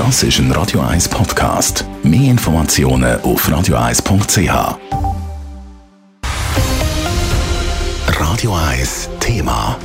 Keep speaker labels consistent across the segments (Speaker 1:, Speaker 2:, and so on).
Speaker 1: Das ist ein Radio 1 Podcast. Mehr Informationen auf radio1.ch. Radio 1 Thema.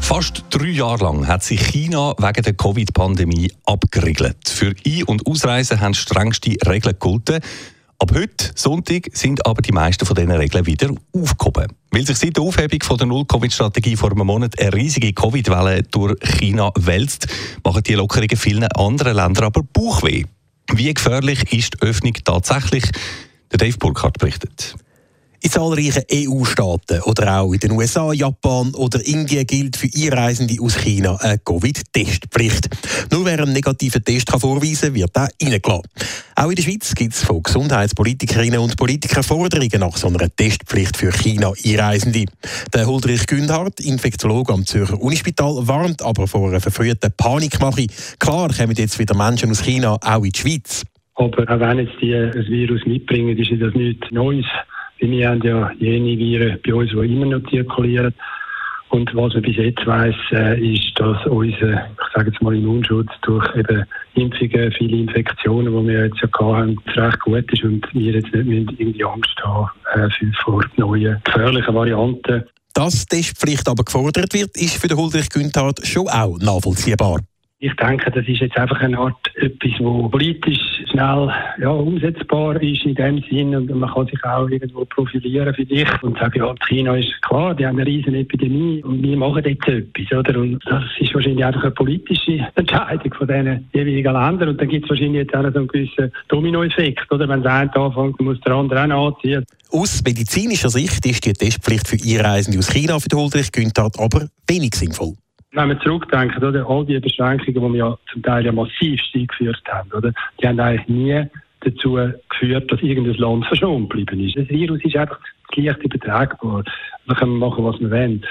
Speaker 2: Fast drei Jahre lang hat sich China wegen der Covid-Pandemie abgeriegelt. Für Ein- und Ausreisen haben strengste Regeln gegolten. Ab heute, Sonntag, sind aber die meisten von diesen Regeln wieder aufgehoben. Weil sich seit der Aufhebung von der Null-Covid-Strategie vor einem Monat eine riesige Covid-Welle durch China wälzt, machen die Lockerungen vielen anderen Ländern aber Bauchweh. Wie gefährlich ist die Öffnung tatsächlich? Der Dave Burkhardt berichtet.
Speaker 3: In zahlreichen EU-Staaten oder auch in den USA, Japan oder Indien gilt für Einreisende aus China eine Covid-Testpflicht. Nur wer einen negativen Test kann vorweisen kann, wird auch reingelassen. Auch in der Schweiz gibt es von Gesundheitspolitikerinnen und Politikern Forderungen nach so einer Testpflicht für China-Einreisende. Der Huldrich Gündhardt, Infektiologe am Zürcher Unispital, warnt aber vor einer verfrühten Panikmache. Klar kommen jetzt wieder Menschen aus China auch in die Schweiz.
Speaker 4: Aber auch wenn jetzt die ein Virus mitbringen, ist das nichts Neues. Wir haben ja jene Viren bei uns, die immer noch zirkulieren. Und was man bis jetzt weiss, äh, ist, dass unser, ich sage jetzt mal, Immunschutz durch eben Impfungen, viele Infektionen, die wir jetzt ja haben, recht gut ist und wir jetzt nicht irgendwie Angst haben äh, vor neuen gefährlichen Varianten.
Speaker 3: Dass Testpflicht aber gefordert wird, ist für den Huldrich Günthardt schon auch nachvollziehbar.
Speaker 4: Ich denke, das ist jetzt einfach eine Art etwas, wo politisch schnell ja, umsetzbar ist in dem Sinn und man kann sich auch irgendwo profilieren für dich und sagen, ja, China ist klar, die haben eine riesen Epidemie und wir machen jetzt etwas, oder? Und das ist wahrscheinlich einfach eine politische Entscheidung von diesen jeweiligen Ländern und dann gibt es wahrscheinlich jetzt auch noch so einen gewissen Dominoeffekt, oder? Wenn der eine anfängt, muss der andere auch anziehen.
Speaker 3: Aus medizinischer Sicht ist die Testpflicht für Einreisende aus China für Huldrich Günthardt aber wenig sinnvoll.
Speaker 4: Wenn wir zurückdenken, oder, all die Beschränkungen, die wir zum Teil ja massiv eingeführt haben, oder, die haben eigentlich nie dazu geführt, dass irgendein Land verschont geblieben ist. Das Virus ist einfach leicht übertragbar. Wir können machen, was wir wollen.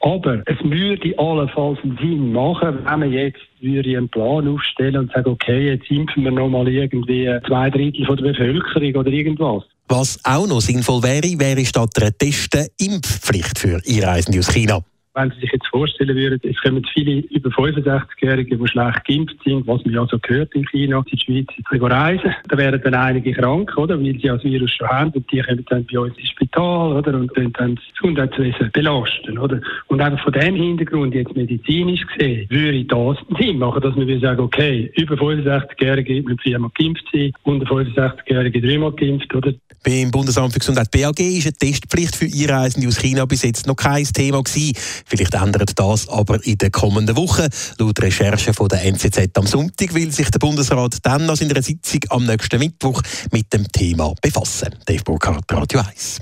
Speaker 4: Aber es würde allenfalls einen Sinn machen, wenn man jetzt einen Plan aufstellen und sagen, okay, jetzt impfen wir nochmal irgendwie zwei Drittel von der Bevölkerung oder irgendwas.
Speaker 3: Was auch noch sinnvoll wäre, wäre statt der Testen Impfpflicht für Einreisende aus China
Speaker 4: wenn Sie sich jetzt vorstellen würden, es kommen viele über 65-Jährige, die schlecht geimpft sind, was man ja so gehört in China, in die Schweiz reisen. Da wären dann einige krank, oder? Weil sie das Virus schon haben und die kommen dann bei uns ins Spital, oder? Und dann, das Gesundheitswesen belasten, oder? Und einfach von dem Hintergrund, jetzt medizinisch gesehen, würde das Sinn machen, dass man sagen, okay, über 65-Jährige mit viermal geimpft sein, unter 65-Jährige dreimal geimpft, oder?
Speaker 3: Beim Bundesamt für Gesundheit BAG ist eine Testpflicht für Einreisende aus China bis jetzt noch kein Thema gewesen. Vielleicht ändert das aber in den kommenden Wochen. Laut Recherchen von der NZZ am Sonntag will sich der Bundesrat dann nach seiner Sitzung am nächsten Mittwoch mit dem Thema befassen. Dave Burkhardt, Radio 1.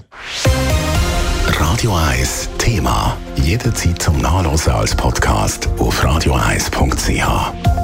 Speaker 1: Radio 1 Thema. Jederzeit zum Nachlesen als Podcast auf radio1.ch.